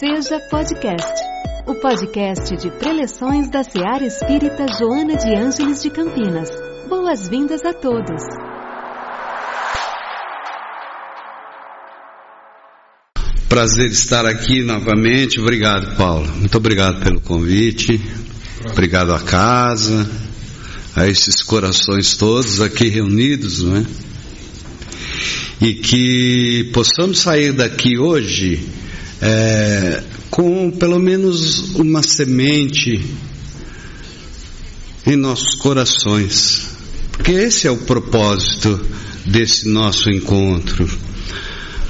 Seja Podcast, o podcast de preleções da Seara Espírita Joana de Ângeles de Campinas. Boas-vindas a todos. Prazer estar aqui novamente. Obrigado, Paulo. Muito obrigado pelo convite. Obrigado à casa, a esses corações todos aqui reunidos, não é? E que possamos sair daqui hoje é, com pelo menos uma semente em nossos corações, porque esse é o propósito desse nosso encontro.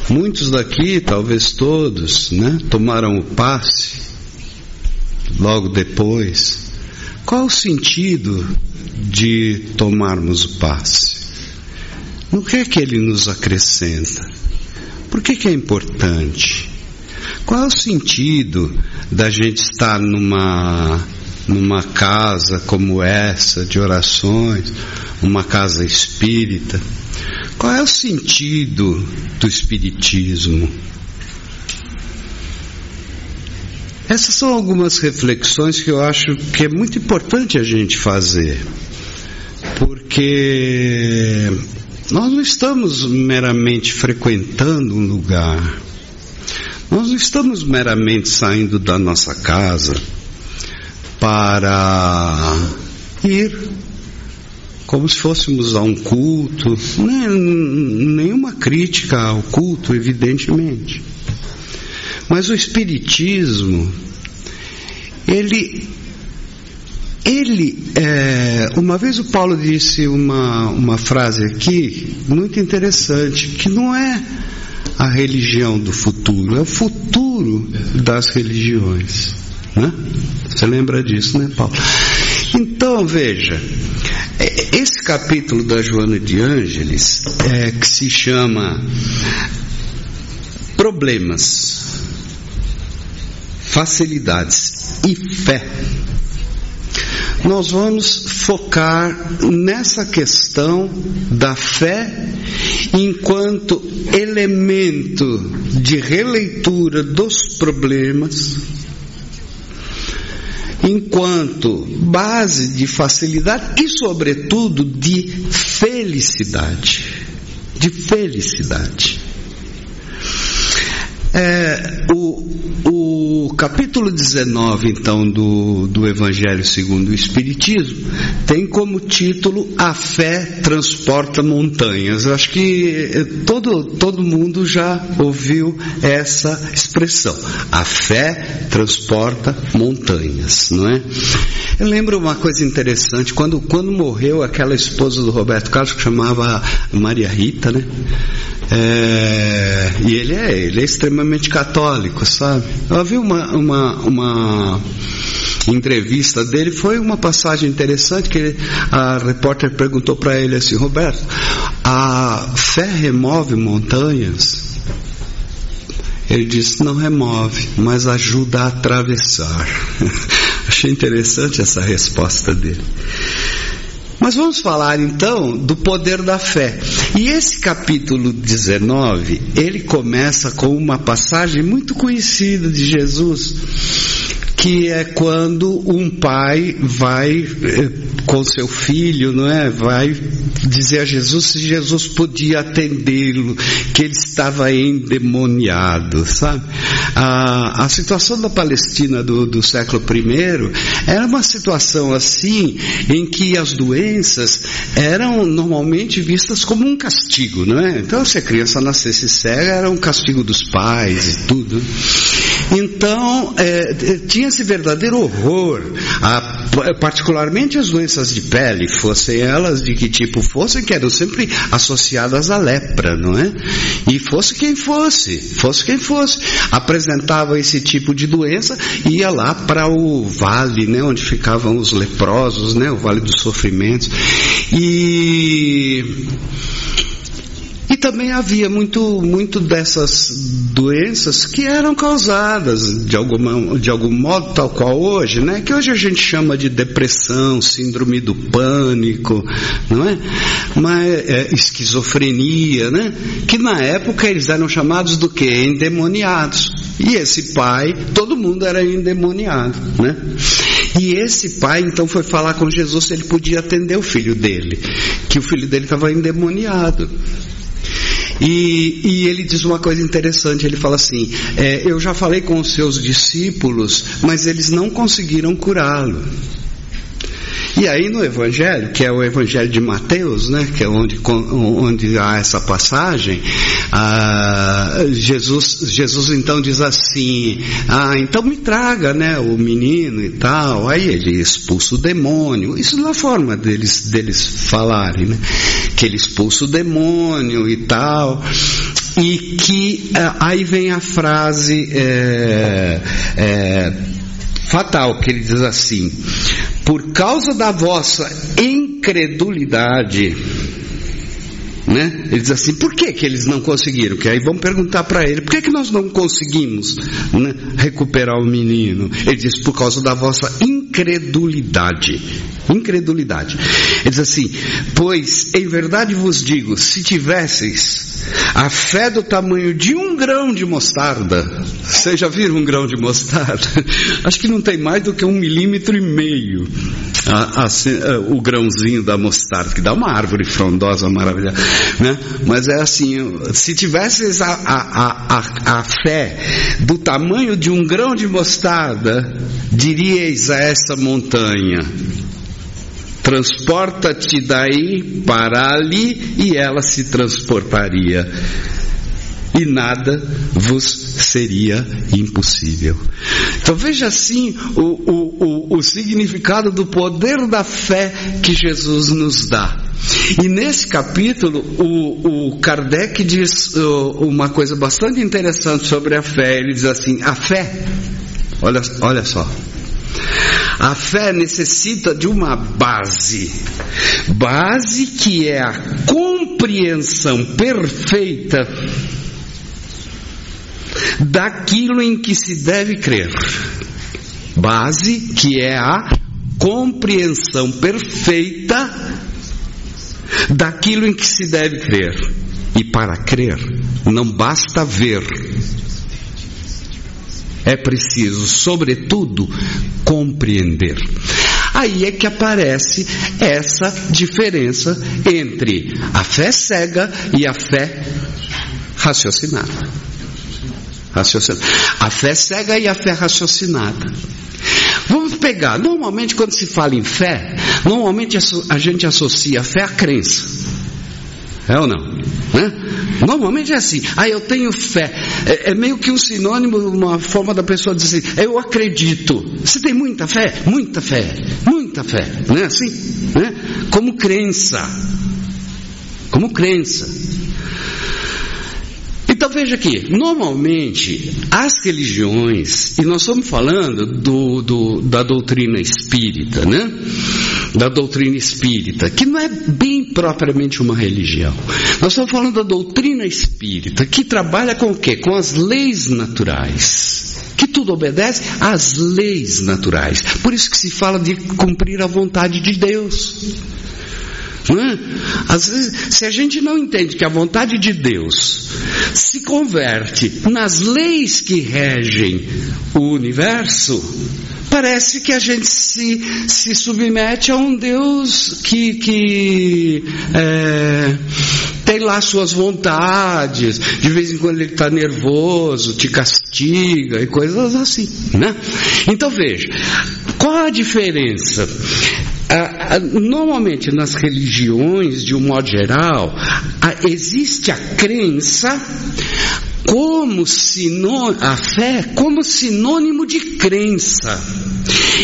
Muitos daqui, talvez todos, né, tomaram o passe logo depois. Qual o sentido de tomarmos o passe? No que é que ele nos acrescenta? Por que, que é importante? Qual é o sentido da gente estar numa, numa casa como essa, de orações, uma casa espírita? Qual é o sentido do Espiritismo? Essas são algumas reflexões que eu acho que é muito importante a gente fazer, porque nós não estamos meramente frequentando um lugar, nós não estamos meramente saindo da nossa casa para ir como se fôssemos a um culto, nem, nenhuma crítica ao culto, evidentemente. Mas o Espiritismo, ele, ele, é, uma vez o Paulo disse uma, uma frase aqui muito interessante, que não é a religião do futuro, é o futuro das religiões. Né? Você lembra disso, né, Paulo? Então, veja, é, esse capítulo da Joana de Ângeles, é, que se chama Problemas, Facilidades e Fé, nós vamos focar nessa questão da fé enquanto elemento de releitura dos problemas, enquanto base de facilidade e, sobretudo, de felicidade. De felicidade. É, o, o capítulo 19, então, do, do Evangelho segundo o Espiritismo, tem como título A Fé Transporta Montanhas. Eu acho que eh, todo, todo mundo já ouviu essa expressão. A fé transporta montanhas, não é? Eu lembro uma coisa interessante, quando, quando morreu aquela esposa do Roberto Carlos, que chamava Maria Rita, né? É, e ele é, ele é extremamente católico, sabe? Eu vi uma, uma, uma entrevista dele, foi uma passagem interessante que ele, a repórter perguntou para ele assim, Roberto, a fé remove montanhas? Ele disse, não remove, mas ajuda a atravessar. Achei interessante essa resposta dele. Mas vamos falar então do poder da fé. E esse capítulo 19, ele começa com uma passagem muito conhecida de Jesus que é quando um pai vai eh, com seu filho, não é? Vai dizer a Jesus se Jesus podia atendê-lo, que ele estava endemoniado, sabe? A, a situação da Palestina do, do século I era uma situação assim em que as doenças eram normalmente vistas como um castigo, não é? Então se a criança nascesse cega era um castigo dos pais e tudo. Então, é, tinha esse verdadeiro horror, a, particularmente as doenças de pele, fossem elas de que tipo fossem, que eram sempre associadas à lepra, não é? E fosse quem fosse, fosse quem fosse, apresentava esse tipo de doença, ia lá para o vale, né, onde ficavam os leprosos, né, o vale dos sofrimentos. E também havia muito, muito dessas doenças que eram causadas de, alguma, de algum modo, tal qual hoje, né? Que hoje a gente chama de depressão, síndrome do pânico, não é? Mas, é, esquizofrenia, né? Que na época eles eram chamados do que? Endemoniados. E esse pai, todo mundo era endemoniado, né? E esse pai então foi falar com Jesus se ele podia atender o filho dele, que o filho dele estava endemoniado. E, e, ele diz uma coisa interessante: ele fala assim, é, Eu já falei com os seus discípulos, mas eles não conseguiram curá-lo. E aí no Evangelho, que é o Evangelho de Mateus, né, que é onde, onde há essa passagem, ah, Jesus, Jesus então diz assim, ah, então me traga, né, o menino e tal. Aí ele expulsa o demônio. Isso é a forma deles, deles falarem, né, que ele expulsa o demônio e tal e que ah, aí vem a frase é, é, fatal que ele diz assim: por causa da vossa incredulidade, né? Ele diz assim, por que, que eles não conseguiram? Que aí vão perguntar para ele, por que, que nós não conseguimos né, recuperar o menino? Ele diz, por causa da vossa incredulidade. Incredulidade. Ele diz assim, pois em verdade vos digo, se tivesseis a fé do tamanho de um grão de mostarda. Vocês já viram um grão de mostarda? Acho que não tem mais do que um milímetro e meio a, a, a, o grãozinho da mostarda, que dá uma árvore frondosa maravilhosa. Né? Mas é assim: se tivesses a, a fé do tamanho de um grão de mostarda, diríeis a montanha: transporta-te daí para ali e ela se transportaria. E nada vos seria impossível. Então veja assim o, o, o, o significado do poder da fé que Jesus nos dá. E nesse capítulo, o, o Kardec diz uma coisa bastante interessante sobre a fé. Ele diz assim: a fé, olha, olha só, a fé necessita de uma base, base que é a compreensão perfeita daquilo em que se deve crer. Base que é a compreensão perfeita daquilo em que se deve crer. E para crer, não basta ver, é preciso, sobretudo, compreender. Aí é que aparece essa diferença entre a fé cega e a fé raciocinada. A fé cega e a fé raciocinada. Vamos pegar, normalmente quando se fala em fé, normalmente a gente associa a fé à crença. É ou não? Né? Normalmente é assim. Ah, eu tenho fé. É, é, meio que um sinônimo, uma forma da pessoa dizer assim, eu acredito. Você tem muita fé? Muita fé. Muita fé. Não é assim? Né? Como crença. Como crença. Então veja aqui, normalmente as religiões, e nós estamos falando do, do, da doutrina espírita, né? Da doutrina espírita, que não é bem propriamente uma religião. Nós estamos falando da doutrina espírita, que trabalha com o quê? Com as leis naturais que tudo obedece às leis naturais. Por isso que se fala de cumprir a vontade de Deus. É? Às vezes, se a gente não entende que a vontade de Deus se converte nas leis que regem o universo, parece que a gente se, se submete a um Deus que, que é, tem lá suas vontades, de vez em quando ele está nervoso, te castiga e coisas assim. Né? Então veja, qual a diferença? Normalmente nas religiões, de um modo geral, existe a crença como sinônimo, a fé como sinônimo de crença.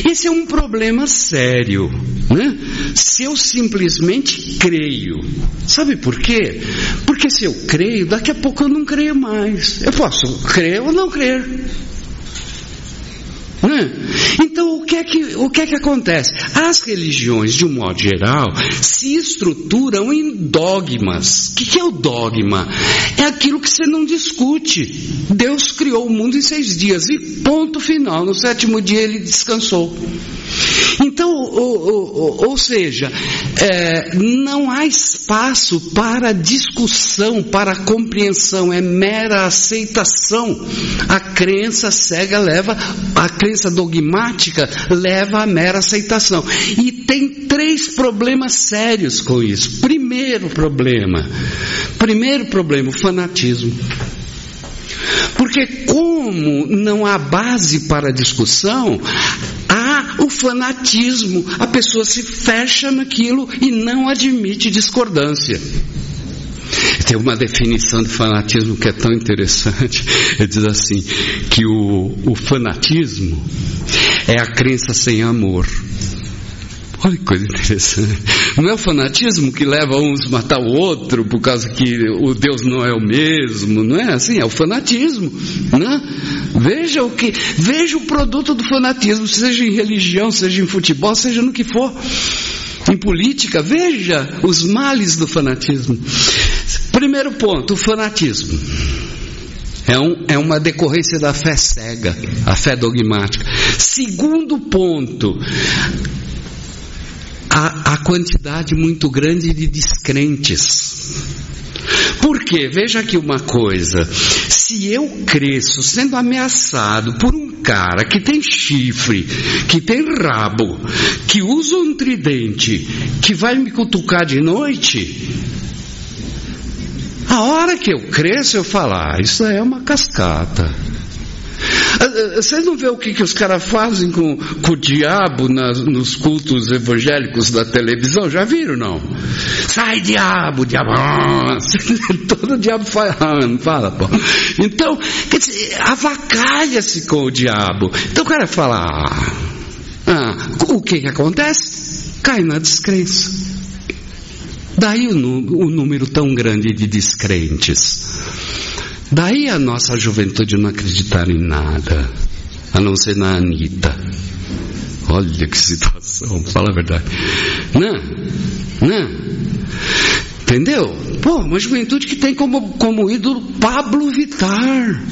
Esse é um problema sério, né? Se eu simplesmente creio, sabe por quê? Porque se eu creio, daqui a pouco eu não creio mais. Eu posso crer ou não crer. Né? Então, o que, é que, o que é que acontece? As religiões, de um modo geral, se estruturam em dogmas. O que, que é o dogma? É aquilo que você não discute. Deus criou o mundo em seis dias e ponto final. No sétimo dia ele descansou. Então, ou, ou, ou seja, é, não há espaço para discussão, para compreensão, é mera aceitação. A crença cega leva, a crença dogmática leva à mera aceitação. E tem três problemas sérios com isso. Primeiro problema, primeiro problema, o fanatismo. Porque como não há base para discussão, o fanatismo. A pessoa se fecha naquilo e não admite discordância. Tem uma definição de fanatismo que é tão interessante. Ele diz assim: que o, o fanatismo é a crença sem amor. Olha que coisa interessante. Não é o fanatismo que leva uns a matar o outro por causa que o Deus não é o mesmo, não é assim? É o fanatismo, né? Veja o que, veja o produto do fanatismo, seja em religião, seja em futebol, seja no que for. Em política, veja os males do fanatismo. Primeiro ponto, o fanatismo. É, um, é, uma decorrência da fé cega, a fé dogmática. Segundo ponto, quantidade muito grande de descrentes. Por quê? Veja aqui uma coisa. Se eu cresço sendo ameaçado por um cara que tem chifre, que tem rabo, que usa um tridente, que vai me cutucar de noite, a hora que eu cresço eu falo, ah, isso é uma cascata. Ah, ah, vocês não vê o que, que os caras fazem com, com o diabo nas, nos cultos evangélicos da televisão? Já viram, não? Sai diabo, diabo. Todo diabo fala, fala, pô. Então, quer dizer, avacalha-se com o diabo. Então o cara fala, ah, ah o que que acontece? Cai na descrença. Daí o, o número tão grande de descrentes. Daí a nossa juventude não acreditar em nada, a não ser na Anitta. Olha que situação, fala a verdade. Não, não. Entendeu? Pô, uma juventude que tem como, como ídolo Pablo Vitar,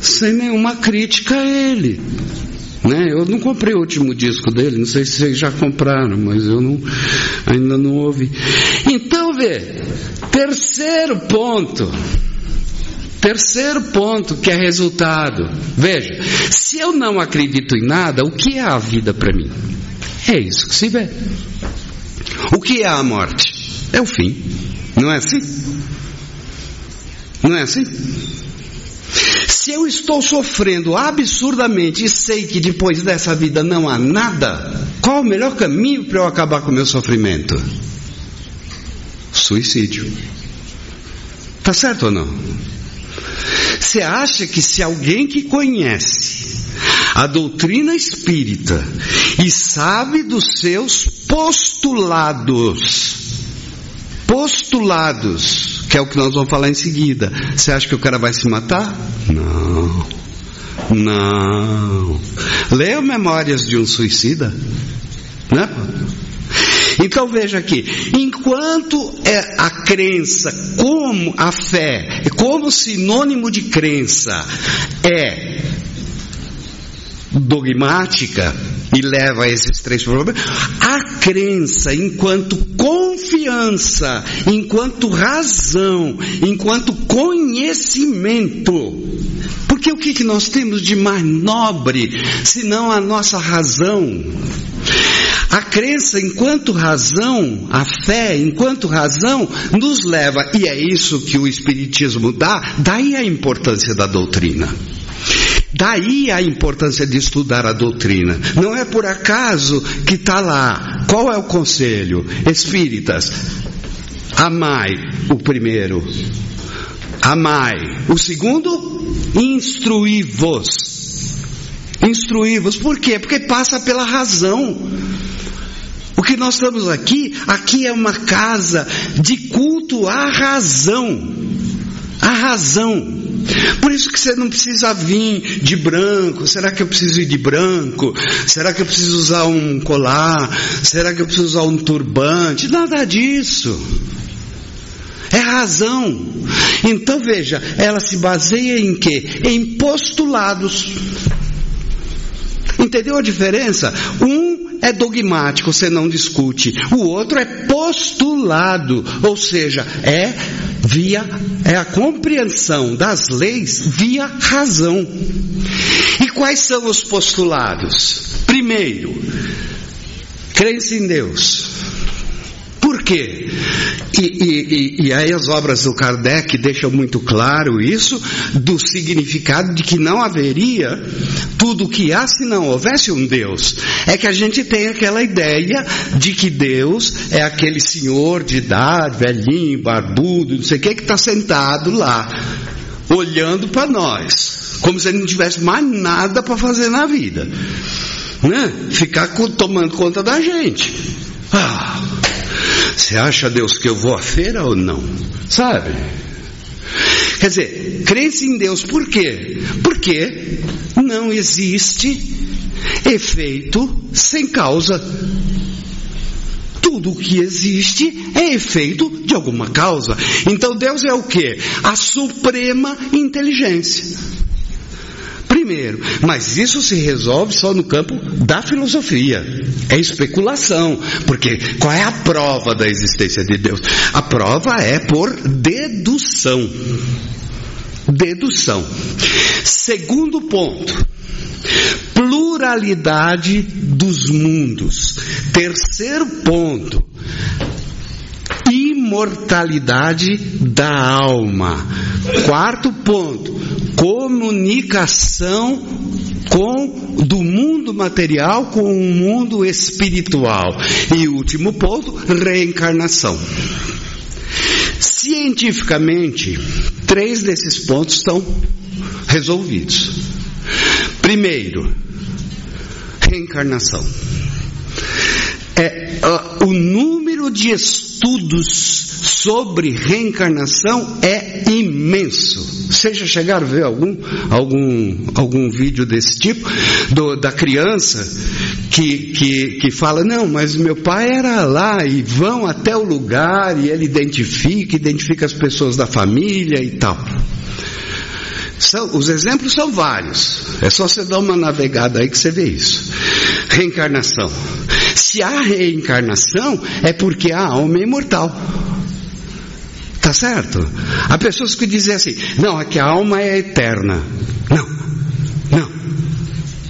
sem nenhuma crítica a ele. Né? Eu não comprei o último disco dele, não sei se vocês já compraram, mas eu não, ainda não ouvi. Então, vê, terceiro ponto. Terceiro ponto que é resultado. Veja, se eu não acredito em nada, o que é a vida para mim? É isso que se vê. O que é a morte? É o fim. Não é assim? Não é assim? Se eu estou sofrendo absurdamente e sei que depois dessa vida não há nada, qual o melhor caminho para eu acabar com o meu sofrimento? Suicídio. Tá certo ou não? Você acha que se alguém que conhece a doutrina espírita e sabe dos seus postulados, postulados, que é o que nós vamos falar em seguida, você acha que o cara vai se matar? Não. Não. Leia Memórias de um Suicida. Né? Então veja aqui, enquanto é a crença como a fé, como sinônimo de crença é dogmática e leva a esses três problemas, a crença enquanto confiança, enquanto razão, enquanto conhecimento. Porque o que, que nós temos de mais nobre senão a nossa razão? A crença enquanto razão, a fé enquanto razão, nos leva, e é isso que o Espiritismo dá, daí a importância da doutrina. Daí a importância de estudar a doutrina. Não é por acaso que está lá. Qual é o conselho? Espíritas, amai o primeiro. Amai. O segundo, instruí-vos. Instruí-vos. Por quê? Porque passa pela razão. O que nós estamos aqui, aqui é uma casa de culto à razão. A razão. Por isso que você não precisa vir de branco. Será que eu preciso ir de branco? Será que eu preciso usar um colar? Será que eu preciso usar um turbante? Nada disso. É razão. Então veja, ela se baseia em quê? Em postulados. Entendeu a diferença? Um é dogmático, você não discute. O outro é postulado, ou seja, é via é a compreensão das leis via razão. E quais são os postulados? Primeiro, crença em Deus. Por quê? E, e, e, aí as obras do Kardec deixam muito claro isso, do significado de que não haveria tudo o que há se não houvesse um Deus. É que a gente tem aquela ideia de que Deus é aquele senhor de idade, velhinho, barbudo, não sei o que, que está sentado lá, olhando para nós, como se ele não tivesse mais nada para fazer na vida. Né? Ficar tomando conta da gente. Ah, você acha, Deus, que eu vou à feira ou não? Sabe? Quer dizer, crença em Deus por quê? Porque não existe efeito sem causa. Tudo que existe é efeito de alguma causa. Então Deus é o que? A suprema inteligência primeiro. Mas isso se resolve só no campo da filosofia. É especulação. Porque qual é a prova da existência de Deus? A prova é por dedução. Dedução. Segundo ponto. Pluralidade dos mundos. Terceiro ponto imortalidade da alma. Quarto ponto, comunicação com do mundo material com o mundo espiritual. E último ponto, reencarnação. Cientificamente, três desses pontos estão resolvidos. Primeiro, reencarnação. É, uh, o número de estudos sobre reencarnação é imenso. Você já chegaram a ver algum, algum, algum vídeo desse tipo? Do, da criança que, que, que fala, não, mas meu pai era lá e vão até o lugar e ele identifica, identifica as pessoas da família e tal. São, os exemplos são vários. É só você dar uma navegada aí que você vê isso. Reencarnação. Se há reencarnação, é porque a alma é imortal. Tá certo? Há pessoas que dizem assim: não, é que a alma é eterna. Não, não,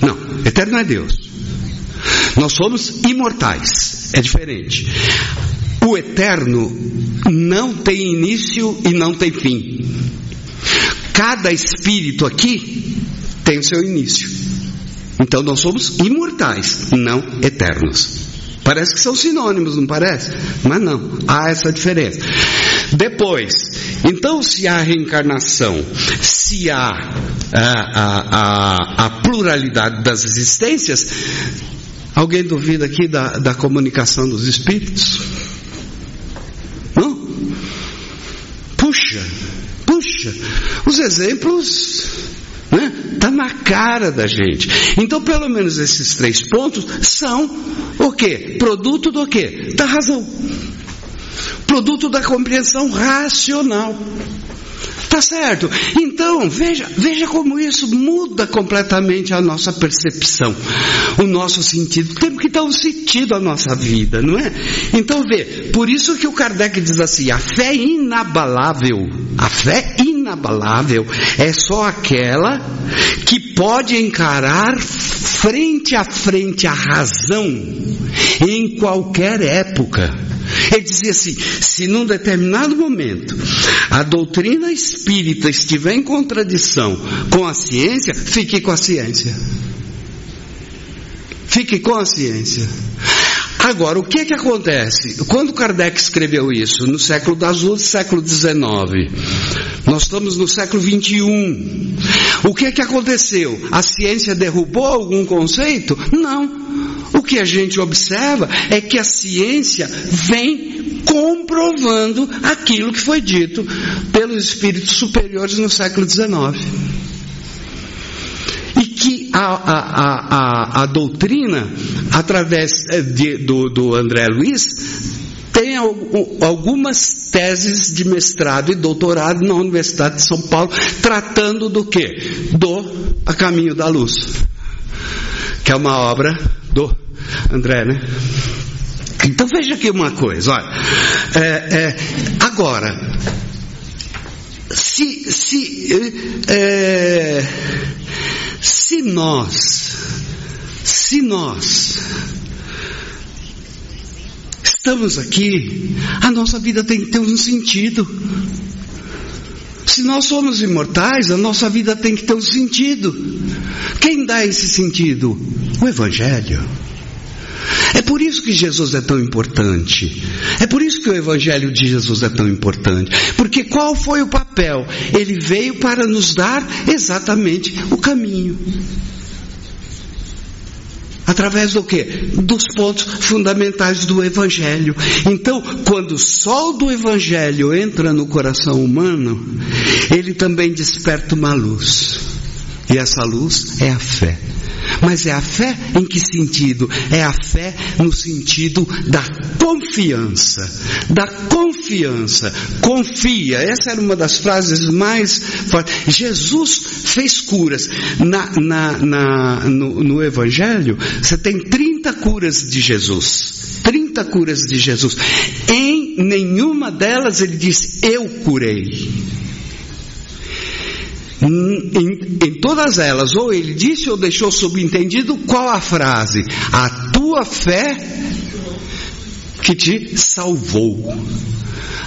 não. Eterno é Deus. Nós somos imortais. É diferente. O eterno não tem início e não tem fim. Cada espírito aqui tem o seu início. Então nós somos imortais, não eternos. Parece que são sinônimos, não parece? Mas não, há essa diferença. Depois, então se há reencarnação, se há a, a, a, a pluralidade das existências, alguém duvida aqui da, da comunicação dos espíritos? Não? Puxa, puxa, os exemplos né? Tá na cara da gente. Então, pelo menos esses três pontos são o quê? Produto do quê? Da razão. Produto da compreensão racional. Tá certo? Então, veja, veja como isso muda completamente a nossa percepção, o nosso sentido. Temos que dar um sentido à nossa vida, não é? Então, vê, por isso que o Kardec diz assim: a fé inabalável, a fé inabalável é só aquela que pode encarar frente a frente a razão em qualquer época. Ele dizia assim: se num determinado momento a doutrina espírita estiver em contradição com a ciência, fique com a ciência. Fique com a ciência. Agora, o que que acontece? Quando Kardec escreveu isso? No século das luzes, século XIX. Nós estamos no século XXI. O que que aconteceu? A ciência derrubou algum conceito? Não. Que a gente observa é que a ciência vem comprovando aquilo que foi dito pelos espíritos superiores no século XIX que a, a, a, a doutrina, através eh, de, do, do André Luiz, tem algumas teses de mestrado e doutorado na Universidade de São Paulo, tratando do que? Do A Caminho da Luz, que é uma obra Do André, né? Então veja aqui uma coisa, olha. É, é, agora, se, se, é, se nós, se nós estamos aqui, a nossa vida tem que ter um sentido. Se nós somos imortais, a nossa vida tem que ter um sentido. Quem dá esse sentido? O Evangelho. É por isso que Jesus é tão importante. É por isso que o Evangelho de Jesus é tão importante. Porque qual foi o papel? Ele veio para nos dar exatamente o caminho. Através do que? Dos pontos fundamentais do Evangelho. Então, quando o sol do Evangelho entra no coração humano, ele também desperta uma luz. E essa luz é a fé. Mas é a fé em que sentido? É a fé no sentido da confiança. Da confiança. Confia. Essa era uma das frases mais fortes. Jesus fez curas. Na, na, na no, no Evangelho, você tem 30 curas de Jesus. 30 curas de Jesus. Em nenhuma delas ele disse, eu curei. Em, em, todas elas, ou ele disse ou deixou subentendido qual a frase? A tua fé que te salvou.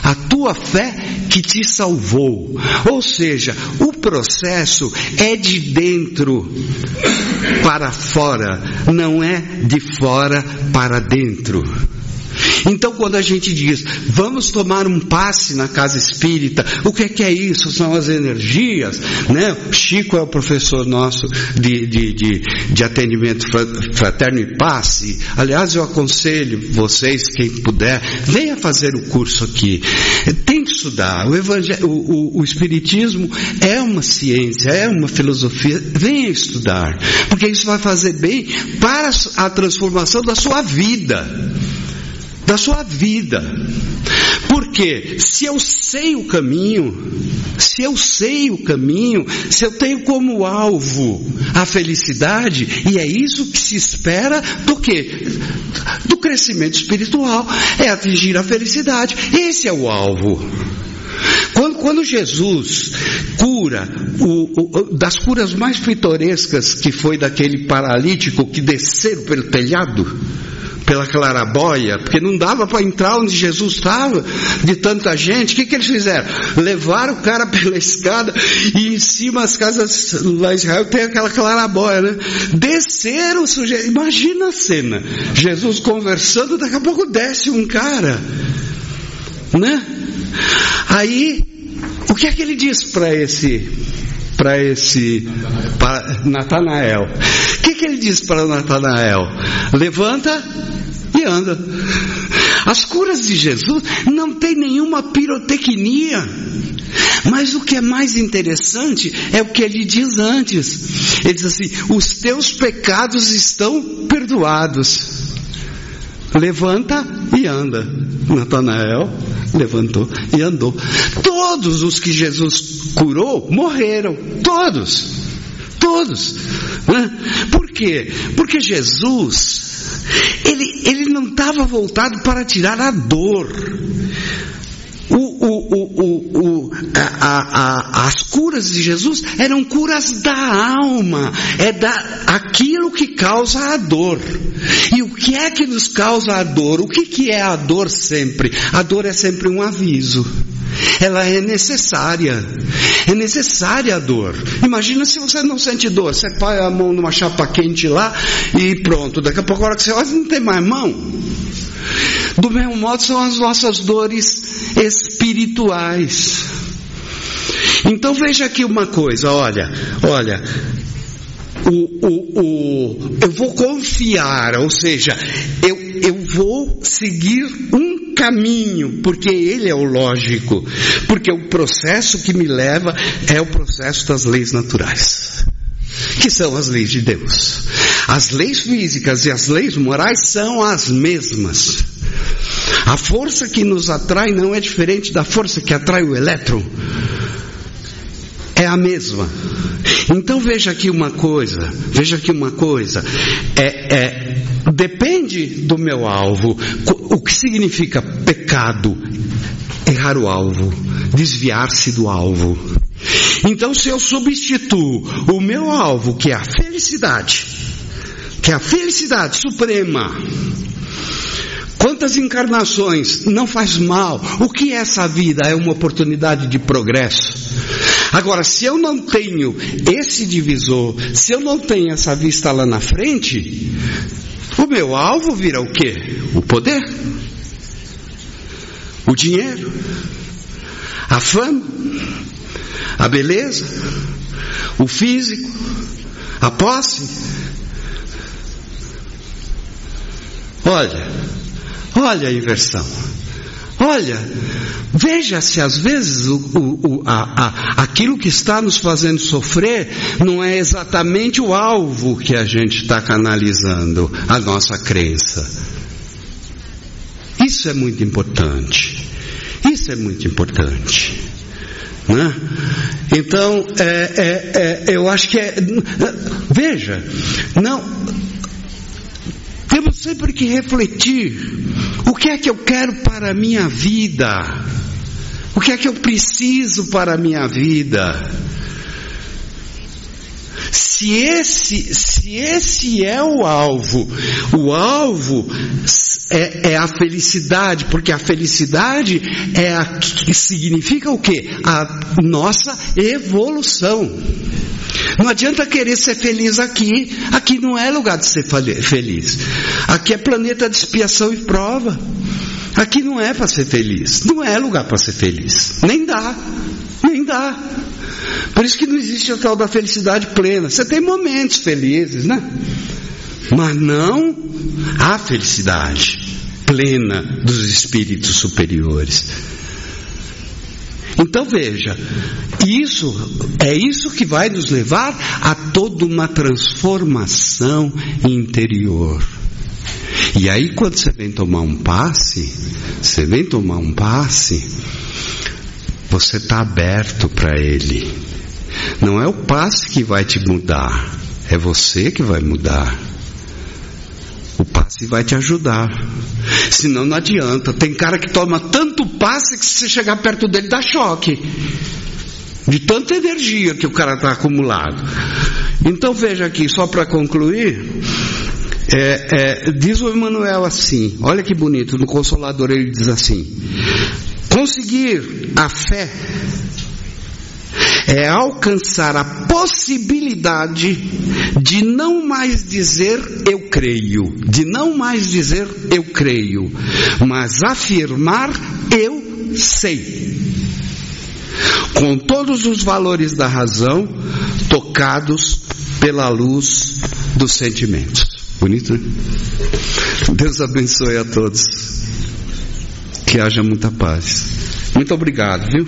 A tua fé que te salvou. Ou seja, o processo é de dentro para fora, não é de fora para dentro. Então, quando a gente diz, vamos tomar um passe na casa espírita, o que é, que é isso? São as energias, né? Chico é o professor nosso de, de, de, de atendimento fraterno e passe. Aliás, eu aconselho vocês, quem puder, venha fazer o curso aqui. Tem que estudar. O, o, o, o Espiritismo é uma ciência, é uma filosofia. Venha estudar, porque isso vai fazer bem para a transformação da sua vida da sua vida. Porque se eu sei o caminho, se eu sei o caminho, se eu tenho como alvo a felicidade, e é isso que se espera do? Do crescimento espiritual, é atingir a felicidade. Esse é o alvo. Quando, quando, Jesus cura, o, o, das curas mais pitorescas que foi daquele paralítico que desceram pelo telhado, pela clarabóia, porque não dava para entrar onde Jesus estava, de tanta gente. O que, que eles fizeram? Levaram o cara pela escada e em cima as casas lá em Israel tem aquela clarabóia, né? Desceram o sujeito. Imagina a cena. Jesus conversando, daqui a pouco desce um cara, né? Aí, o que é que ele diz para esse para esse Natanael. O que, ele diz para Natanael? Levanta e anda. As curas de Jesus não tem nenhuma pirotecnia. Mas o que é mais interessante é o que ele diz antes. Ele diz assim: os teus pecados estão perdoados. Levanta e anda. Natanael levantou e andou. Todos os que Jesus curou morreram. Todos. Todos. Por quê? Porque Jesus, ele, ele não estava voltado para tirar a dor. O, a, a, as curas de Jesus eram curas da alma, é da, aquilo que causa a dor. E o que é que nos causa a dor? O que, que é a dor sempre? A dor é sempre um aviso. Ela é necessária. É necessária a dor. Imagina se você não sente dor. Você põe a mão numa chapa quente lá e pronto. Daqui a pouco, a hora que você olha, não tem mais mão. Do mesmo modo são as nossas dores espirituais. Então veja aqui uma coisa, olha, olha, o, o, o, eu vou confiar, ou seja, eu, eu vou seguir um caminho, porque ele é o lógico, porque o processo que me leva é o processo das leis naturais, que são as leis de Deus. As leis físicas e as leis morais são as mesmas. A força que nos atrai não é diferente da força que atrai o elétron é a mesma. Então veja aqui uma coisa, veja aqui uma coisa. É, é, depende do meu alvo. O que significa pecado? Errar o alvo, desviar-se do alvo. Então, se eu substituo o meu alvo, que é a felicidade, que é a felicidade suprema, Quantas encarnações não faz mal? O que é essa vida? É uma oportunidade de progresso. Agora, se eu não tenho esse divisor, se eu não tenho essa vista lá na frente, o meu alvo vira o quê? O poder, o dinheiro, a fama, a beleza, o físico, a posse. Olha, olha a inversão. Olha, veja se às vezes o, o, a, a, aquilo que está nos fazendo sofrer não é exatamente o alvo que a gente está canalizando, a nossa crença. Isso é muito importante. Isso é muito importante. Né? Então, é, é, é, eu acho que é. Veja, não. Temos sempre que refletir o que é que eu quero para a minha vida? O que é que eu preciso para a minha vida? Se esse, se esse é o alvo, o alvo é, é, a felicidade, porque a felicidade é a que significa o que? A nossa evolução. Não adianta querer ser feliz aqui. Aqui não é lugar de ser feliz. Aqui é planeta de expiação e prova. Aqui não é para ser feliz. Não é lugar para ser feliz. Nem dá. Nem dá. Por isso que não existe a tal da felicidade plena. Você tem momentos felizes, né? Mas não a felicidade plena dos espíritos superiores. Então veja, isso é isso que vai nos levar a toda uma transformação interior. E aí quando você vem tomar um passe, você vem tomar um passe, você está aberto para ele. Não é o passe que vai te mudar, é você que vai mudar. O passe vai te ajudar. Senão não adianta. Tem cara que toma tanto passe que se você chegar perto dele dá choque. De tanta energia que o cara está acumulado. Então veja aqui, só para concluir, é, é, diz o Emmanuel assim, olha que bonito, no Consolador ele diz assim: conseguir a fé é alcançar a possibilidade de não mais dizer eu creio, de não mais dizer eu creio, mas afirmar eu sei. Com todos os valores da razão tocados pela luz dos sentimentos. Bonito, né? Deus abençoe a todos. Que haja muita paz. Muito obrigado, viu?